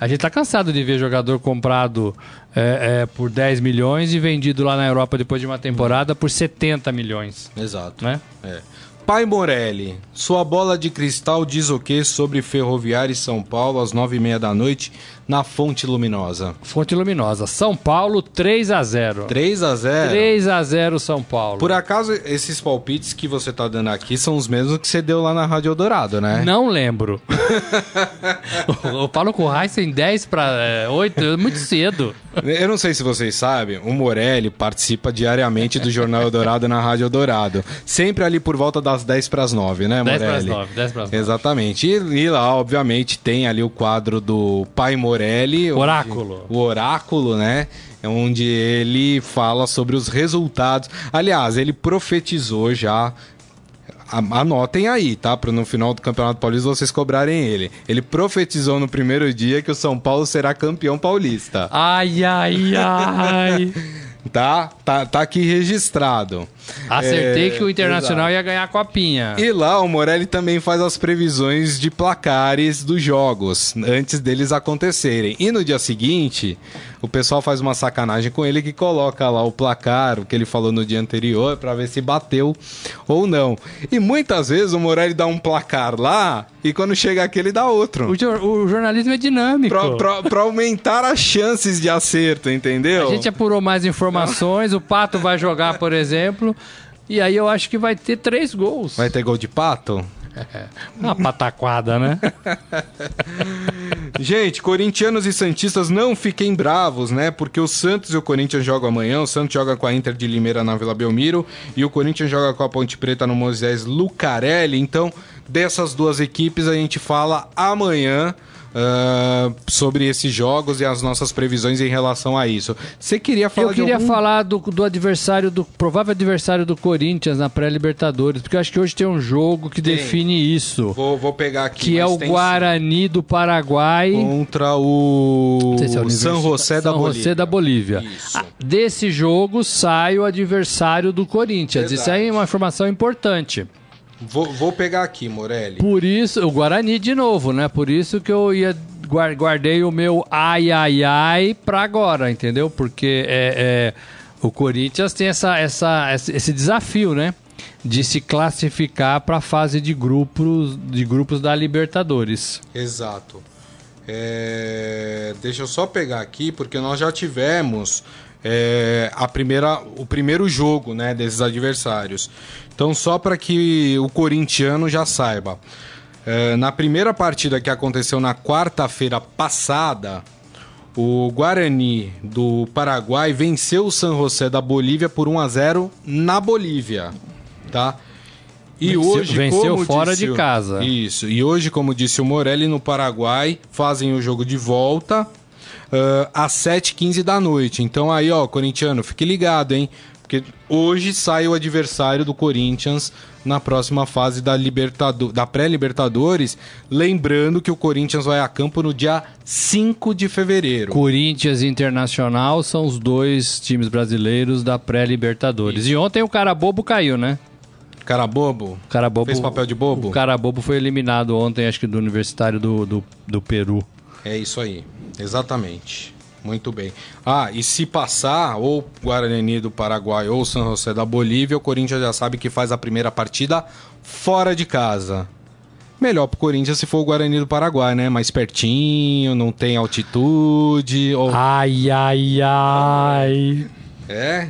A gente tá cansado de ver jogador comprado é, é, por 10 milhões e vendido lá na Europa depois de uma temporada por 70 milhões, Exato. né? É. Pai Morelli, sua bola de cristal diz o que sobre Ferroviária e São Paulo às nove e meia da noite na Fonte Luminosa? Fonte Luminosa. São Paulo 3 a 0. 3 a 0 3 a 0 São Paulo. Por acaso, esses palpites que você tá dando aqui são os mesmos que você deu lá na Rádio Eldorado, né? Não lembro. o Paulo Currais tem 10 para 8, muito cedo. Eu não sei se vocês sabem, o Morelli participa diariamente do Jornal Eldorado na Rádio Eldorado. Sempre ali por volta das 10 para as 9, né, 10 Morelli? para as 9, 10 para as 9. Exatamente. E, e lá, obviamente, tem ali o quadro do Pai Morelli Morelli. Oráculo. Onde, o Oráculo, né? É onde ele fala sobre os resultados. Aliás, ele profetizou já Anotem aí, tá? Para no final do Campeonato Paulista vocês cobrarem ele. Ele profetizou no primeiro dia que o São Paulo será campeão paulista. Ai, ai, ai. tá? Tá, tá aqui registrado. Acertei é, que o Internacional ia ganhar a copinha. E lá o Morelli também faz as previsões de placares dos jogos antes deles acontecerem. E no dia seguinte, o pessoal faz uma sacanagem com ele que coloca lá o placar, o que ele falou no dia anterior, para ver se bateu ou não. E muitas vezes o Morelli dá um placar lá e quando chega aqui ele dá outro. O, o jornalismo é dinâmico. Pra, aumentar as chances de acerto, entendeu? A gente apurou mais informações, o Pato vai jogar, por exemplo. E aí eu acho que vai ter três gols. Vai ter gol de pato? Uma pataquada, né? Gente, corintianos e santistas não fiquem bravos, né? Porque o Santos e o Corinthians jogam amanhã. O Santos joga com a Inter de Limeira na Vila Belmiro e o Corinthians joga com a Ponte Preta no Moisés Lucarelli. Então, dessas duas equipes a gente fala amanhã uh, sobre esses jogos e as nossas previsões em relação a isso. Você queria falar Eu queria algum... falar do, do adversário, do provável adversário do Corinthians na pré-Libertadores, porque eu acho que hoje tem um jogo que tem. define isso. Vou, vou pegar aqui. Que é o Guarani sim. do Paraguai contra o se é San José da Bolívia. José da Bolívia. Ah, desse jogo sai o adversário do Corinthians. Verdade. Isso aí é uma informação importante. Vou, vou pegar aqui, Morelli. Por isso, o Guarani de novo, né? Por isso que eu ia guardei o meu ai ai ai pra agora, entendeu? Porque é, é o Corinthians tem essa, essa, esse desafio, né? De se classificar para a fase de grupos, de grupos da Libertadores. Exato. É... Deixa eu só pegar aqui, porque nós já tivemos é, a primeira, o primeiro jogo né, desses adversários. Então, só para que o corintiano já saiba. É, na primeira partida que aconteceu na quarta-feira passada, o Guarani do Paraguai venceu o San José da Bolívia por 1 a 0 na Bolívia, tá? E venceu, hoje venceu fora disse, de casa. Isso. E hoje, como disse o Morelli no Paraguai, fazem o jogo de volta uh, às 7h15 da noite. Então aí, ó, corintiano, fique ligado, hein? Porque hoje sai o adversário do Corinthians na próxima fase da, Libertado da pré-Libertadores. Lembrando que o Corinthians vai a campo no dia 5 de fevereiro. Corinthians Internacional são os dois times brasileiros da pré-Libertadores. E ontem o cara bobo caiu, né? Cara bobo? Cara bobo. Fez papel de bobo? O cara bobo foi eliminado ontem, acho que do Universitário do, do, do Peru. É isso aí. Exatamente. Muito bem. Ah, e se passar ou Guarani do Paraguai ou São José da Bolívia, o Corinthians já sabe que faz a primeira partida fora de casa. Melhor pro Corinthians se for o Guarani do Paraguai, né? Mais pertinho, não tem altitude. Ou... Ai, ai, ai. É?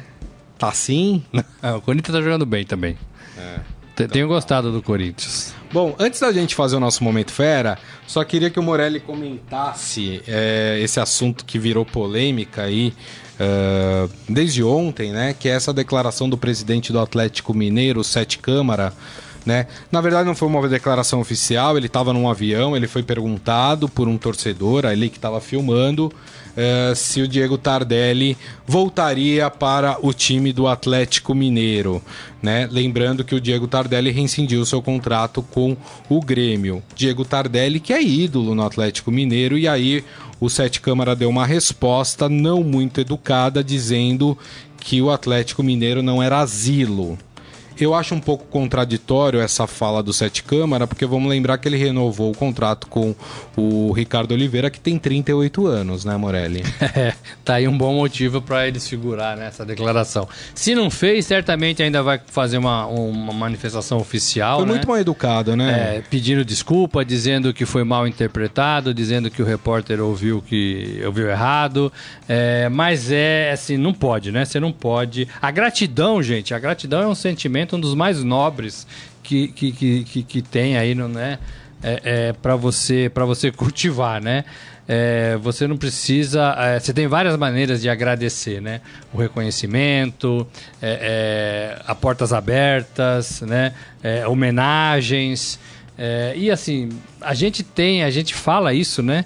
Tá assim? É, o Corinthians tá jogando bem também. É. Tenho gostado do Corinthians. Bom, antes da gente fazer o nosso Momento Fera, só queria que o Morelli comentasse é, esse assunto que virou polêmica aí uh, desde ontem, né? Que é essa declaração do presidente do Atlético Mineiro, Sete Câmara, né? Na verdade não foi uma declaração oficial, ele estava num avião, ele foi perguntado por um torcedor ali que estava filmando uh, se o Diego Tardelli voltaria para o time do Atlético Mineiro. Né? Lembrando que o Diego Tardelli rescindiu seu contrato com o Grêmio. Diego Tardelli, que é ídolo no Atlético Mineiro, e aí o Sete Câmara deu uma resposta não muito educada, dizendo que o Atlético Mineiro não era asilo. Eu acho um pouco contraditório essa fala do Sete Câmara, porque vamos lembrar que ele renovou o contrato com o Ricardo Oliveira, que tem 38 anos, né, Morelli? É, tá aí um bom motivo para ele figurar nessa declaração. Se não fez, certamente ainda vai fazer uma, uma manifestação oficial. Foi né? muito mal educado, né? É, pedindo desculpa, dizendo que foi mal interpretado, dizendo que o repórter ouviu que ouviu errado. É, mas é assim, não pode, né? Você não pode. A gratidão, gente, a gratidão é um sentimento um dos mais nobres que, que, que, que, que tem aí, não né? É, é para você para você cultivar, né? É, você não precisa. É, você tem várias maneiras de agradecer, né? O reconhecimento, é, é a portas abertas, né? Homenagens. E assim, a gente tem, a gente fala isso, né?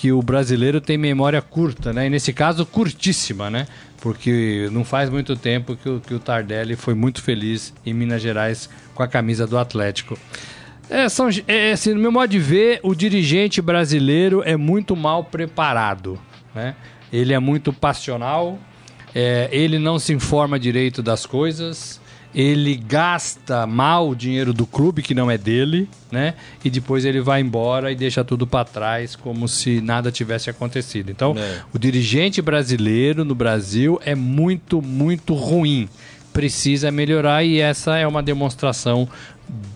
que o brasileiro tem memória curta, né? E nesse caso, curtíssima, né? Porque não faz muito tempo que o, que o Tardelli foi muito feliz em Minas Gerais com a camisa do Atlético. É, são, é, assim, no meu modo de ver, o dirigente brasileiro é muito mal preparado, né? Ele é muito passional, é, ele não se informa direito das coisas, ele gasta mal o dinheiro do clube que não é dele, né? E depois ele vai embora e deixa tudo para trás como se nada tivesse acontecido. Então, é. o dirigente brasileiro no Brasil é muito, muito ruim. Precisa melhorar e essa é uma demonstração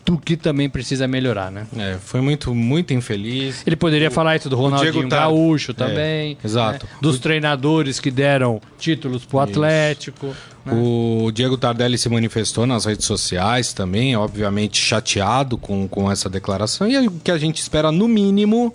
do que também precisa melhorar, né? É, foi muito, muito infeliz. Ele poderia o, falar isso do Ronaldinho tá... Gaúcho é, também. É, exato. Né? Dos o... treinadores que deram títulos pro Atlético. Né? O Diego Tardelli se manifestou nas redes sociais também, obviamente chateado com, com essa declaração. E é o que a gente espera, no mínimo,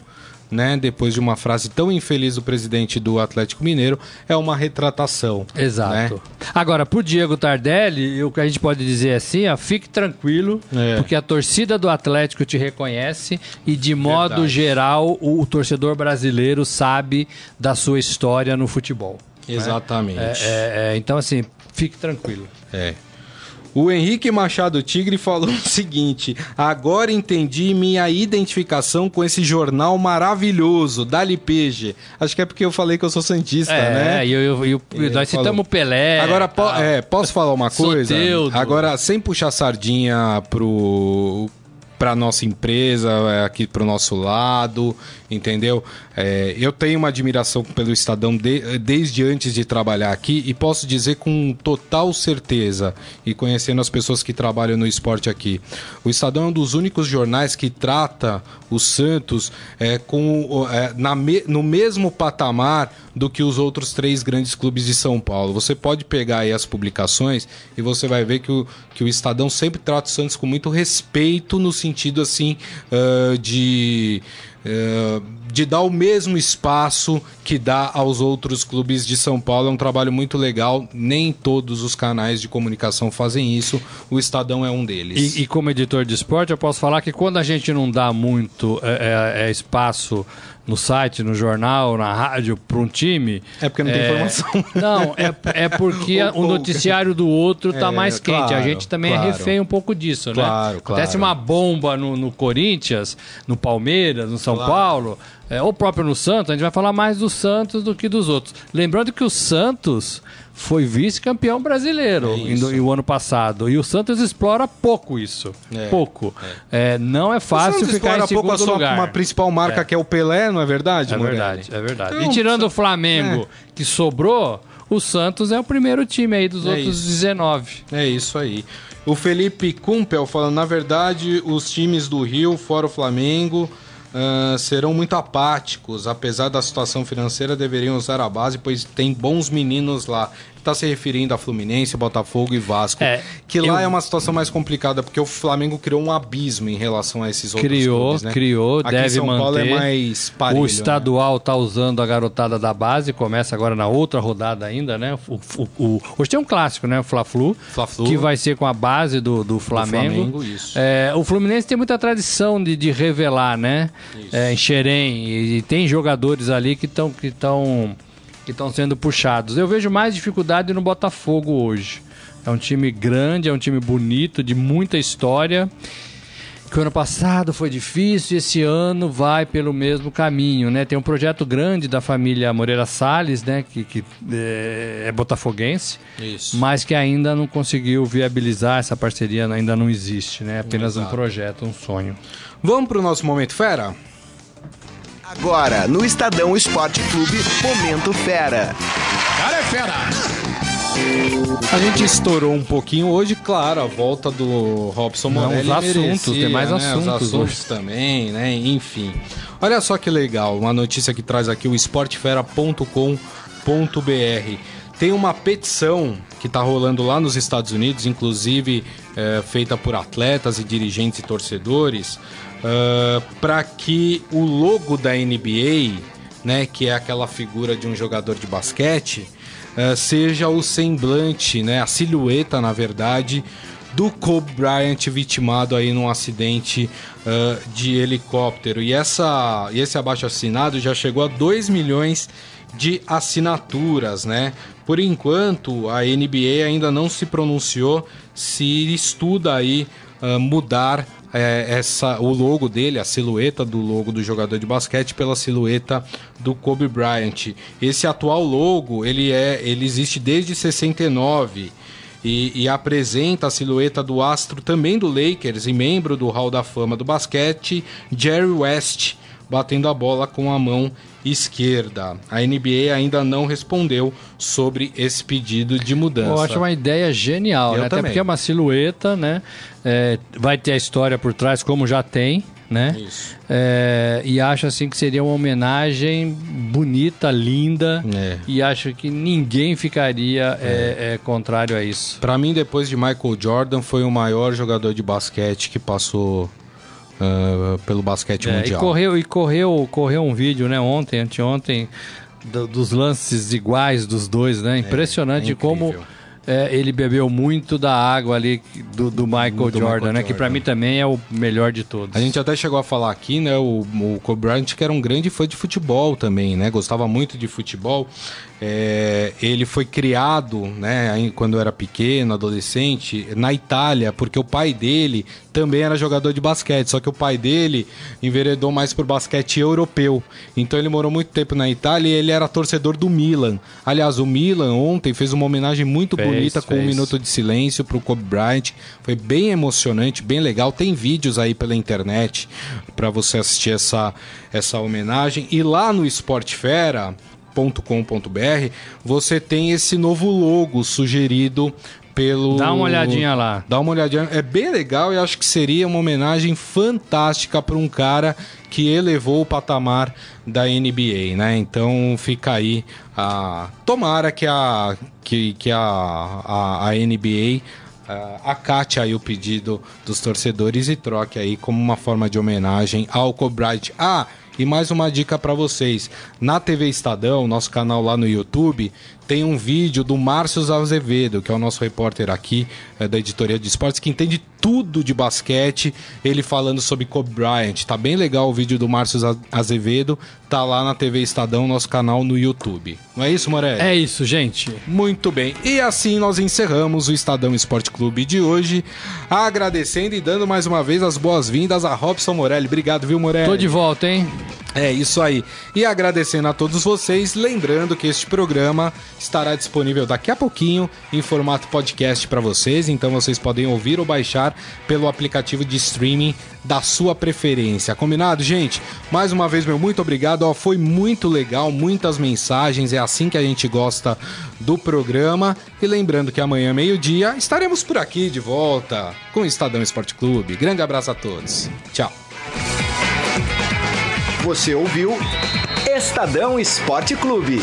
né, depois de uma frase tão infeliz do presidente do Atlético Mineiro, é uma retratação. Exato. Né? Agora, pro Diego Tardelli, o que a gente pode dizer é assim, ó, fique tranquilo, é. porque a torcida do Atlético te reconhece e de modo Verdade. geral o, o, torcedor brasileiro sabe da sua história no futebol. Né? Exatamente. Né? É, é, então, assim, fique tranquilo. É. O Henrique Machado Tigre falou o seguinte: agora entendi minha identificação com esse jornal maravilhoso, Dali Pege. Acho que é porque eu falei que eu sou Santista, é, né? É, e, eu, eu, eu, nós citamos Pelé. Agora, po é, posso falar uma coisa? Soteudo. Agora, sem puxar sardinha pro, para nossa empresa, é, aqui para o nosso lado, entendeu? É, eu tenho uma admiração pelo Estadão de, desde antes de trabalhar aqui e posso dizer com total certeza, e conhecendo as pessoas que trabalham no esporte aqui, o Estadão é um dos únicos jornais que trata o Santos é, com, é, na no mesmo patamar do que os outros três grandes clubes de São Paulo. Você pode pegar aí as publicações e você vai ver que o, que o Estadão sempre trata o Santos com muito respeito no sentido assim uh, de uh, de dar o mesmo espaço que dá aos outros clubes de São Paulo. É um trabalho muito legal. Nem todos os canais de comunicação fazem isso. O Estadão é um deles. E, e como editor de esporte, eu posso falar que quando a gente não dá muito é, é, é espaço no site, no jornal, na rádio para um time. É porque não tem é... informação. Não, é, é porque o noticiário do outro tá é, mais quente. Claro, a gente também é claro. é refém um pouco disso, claro, né? Claro, Acontece uma bomba no, no, Corinthians, no Palmeiras, no São Paulo, é, ou próprio no Santos, a gente vai falar mais do Santos do que dos outros. Lembrando que o Santos foi vice-campeão brasileiro é o ano passado. E o Santos explora pouco isso. É, pouco. É. é não é fácil ficar em segundo pouco a sua lugar. uma principal marca é. que é o Pelé, não é verdade, É verdade, é verdade. Então, e tirando o Flamengo, é. que sobrou, o Santos é o primeiro time aí dos outros isso. 19. É isso aí. O Felipe Kumpel falando, na verdade, os times do Rio, fora o Flamengo, uh, serão muito apáticos. Apesar da situação financeira, deveriam usar a base, pois tem bons meninos lá está se referindo a Fluminense, Botafogo e Vasco. É, que lá eu... é uma situação mais complicada, porque o Flamengo criou um abismo em relação a esses outros criou, clubes, né? Criou, Aqui deve São manter. Paulo é mais parelho, O estadual está né? usando a garotada da base, começa agora na outra rodada ainda, né? O, o, o... hoje tem um clássico, né? O Fla-Flu, Fla que vai ser com a base do, do Flamengo. Do Flamengo é, o Fluminense tem muita tradição de, de revelar, né? É, em Xerém, e, e tem jogadores ali que estão... Que tão que estão sendo puxados. Eu vejo mais dificuldade no Botafogo hoje. É um time grande, é um time bonito, de muita história. Que o ano passado foi difícil e esse ano vai pelo mesmo caminho, né? Tem um projeto grande da família Moreira Salles, né? Que, que é, é botafoguense, Isso. mas que ainda não conseguiu viabilizar essa parceria, ainda não existe, né? É apenas Exato. um projeto, um sonho. Vamos para o nosso momento fera? Agora, no Estadão Esporte Clube, Momento Fera. Cara é fera! A gente estourou um pouquinho hoje, claro, a volta do Robson Morelli. Não, os assuntos, merecia, tem mais né? assuntos. Os assuntos também, né? Enfim. Olha só que legal, uma notícia que traz aqui o esportefera.com.br. Tem uma petição que está rolando lá nos Estados Unidos, inclusive é, feita por atletas e dirigentes e torcedores, uh, ah, para que o logo da NBA, né, que é aquela figura de um jogador de basquete, uh, seja o semblante, né, a silhueta, na verdade, do Kobe Bryant vitimado aí num acidente uh, de helicóptero. E, essa, esse abaixo assinado já chegou a 2 milhões de assinaturas, né? Por enquanto, a NBA ainda não se pronunciou se estuda aí uh, mudar é, essa, o logo dele, a silhueta do logo do jogador de basquete pela silhueta do Kobe Bryant. Esse atual logo, ele é, ele existe desde 69 e, e, apresenta a silhueta do astro também do Lakers e membro do Hall da Fama do basquete, Jerry West, batendo a bola com a mão esquerda. A NBA ainda não respondeu sobre esse pedido de mudança. Eu acho uma ideia genial, né? Até porque é uma silhueta, né? É, vai ter a história por trás, como já tem, né? É, e acho assim que seria uma homenagem bonita, linda. É. E acho que ninguém ficaria é. é, é contrário a isso. Para mim, depois de Michael Jordan, foi o maior jogador de basquete que passou Uh, pelo basquete é, mundial. E correu, e correu, correu um vídeo, né, ontem, anteontem, do, dos lances iguais dos dois, né? Impressionante é, como é, ele bebeu muito da água ali do, do Michael do Jordan, Michael né? Que para mim também é o melhor de todos. A gente até chegou a falar aqui, né? O, o Kobe Bryant que era um grande fã de futebol também, né? Gostava muito de futebol. É, ele foi criado, né, quando era pequeno, adolescente, na Itália, porque o pai dele também era jogador de basquete, só que o pai dele enveredou mais por basquete europeu. Então ele morou muito tempo na Itália e ele era torcedor do Milan. Aliás, o Milan ontem fez uma homenagem muito fez, bonita com fez. um minuto de silêncio para o Kobe Bryant. Foi bem emocionante, bem legal. Tem vídeos aí pela internet para você assistir essa, essa homenagem. E lá no Sport Fera com.br você tem esse novo logo sugerido pelo. Dá uma olhadinha lá. Dá uma olhadinha. É bem legal e acho que seria uma homenagem fantástica para um cara que elevou o patamar da NBA, né? Então fica aí a. Tomara que a, que, que a, a, a NBA uh, acate aí o pedido dos torcedores e troque aí como uma forma de homenagem ao Bryant. Ah, e mais uma dica para vocês: na TV Estadão, nosso canal lá no YouTube, tem um vídeo do Márcio Azevedo, que é o nosso repórter aqui é, da editoria de esportes, que entende tudo de basquete, ele falando sobre Kobe Bryant. Tá bem legal o vídeo do Márcio Azevedo, tá lá na TV Estadão, nosso canal no YouTube. Não é isso, Morelli? É isso, gente. Muito bem. E assim nós encerramos o Estadão Esporte Clube de hoje, agradecendo e dando mais uma vez as boas-vindas a Robson Morelli. Obrigado, viu, Morelli? Tô de volta, hein? É isso aí. E agradecendo a todos vocês, lembrando que este programa estará disponível daqui a pouquinho em formato podcast para vocês, então vocês podem ouvir ou baixar pelo aplicativo de streaming da sua preferência. Combinado, gente? Mais uma vez, meu muito obrigado. Ó, foi muito legal, muitas mensagens, é assim que a gente gosta do programa. E lembrando que amanhã, meio-dia, estaremos por aqui de volta com o Estadão Esporte Clube. Grande abraço a todos. Tchau. Você ouviu Estadão Esporte Clube.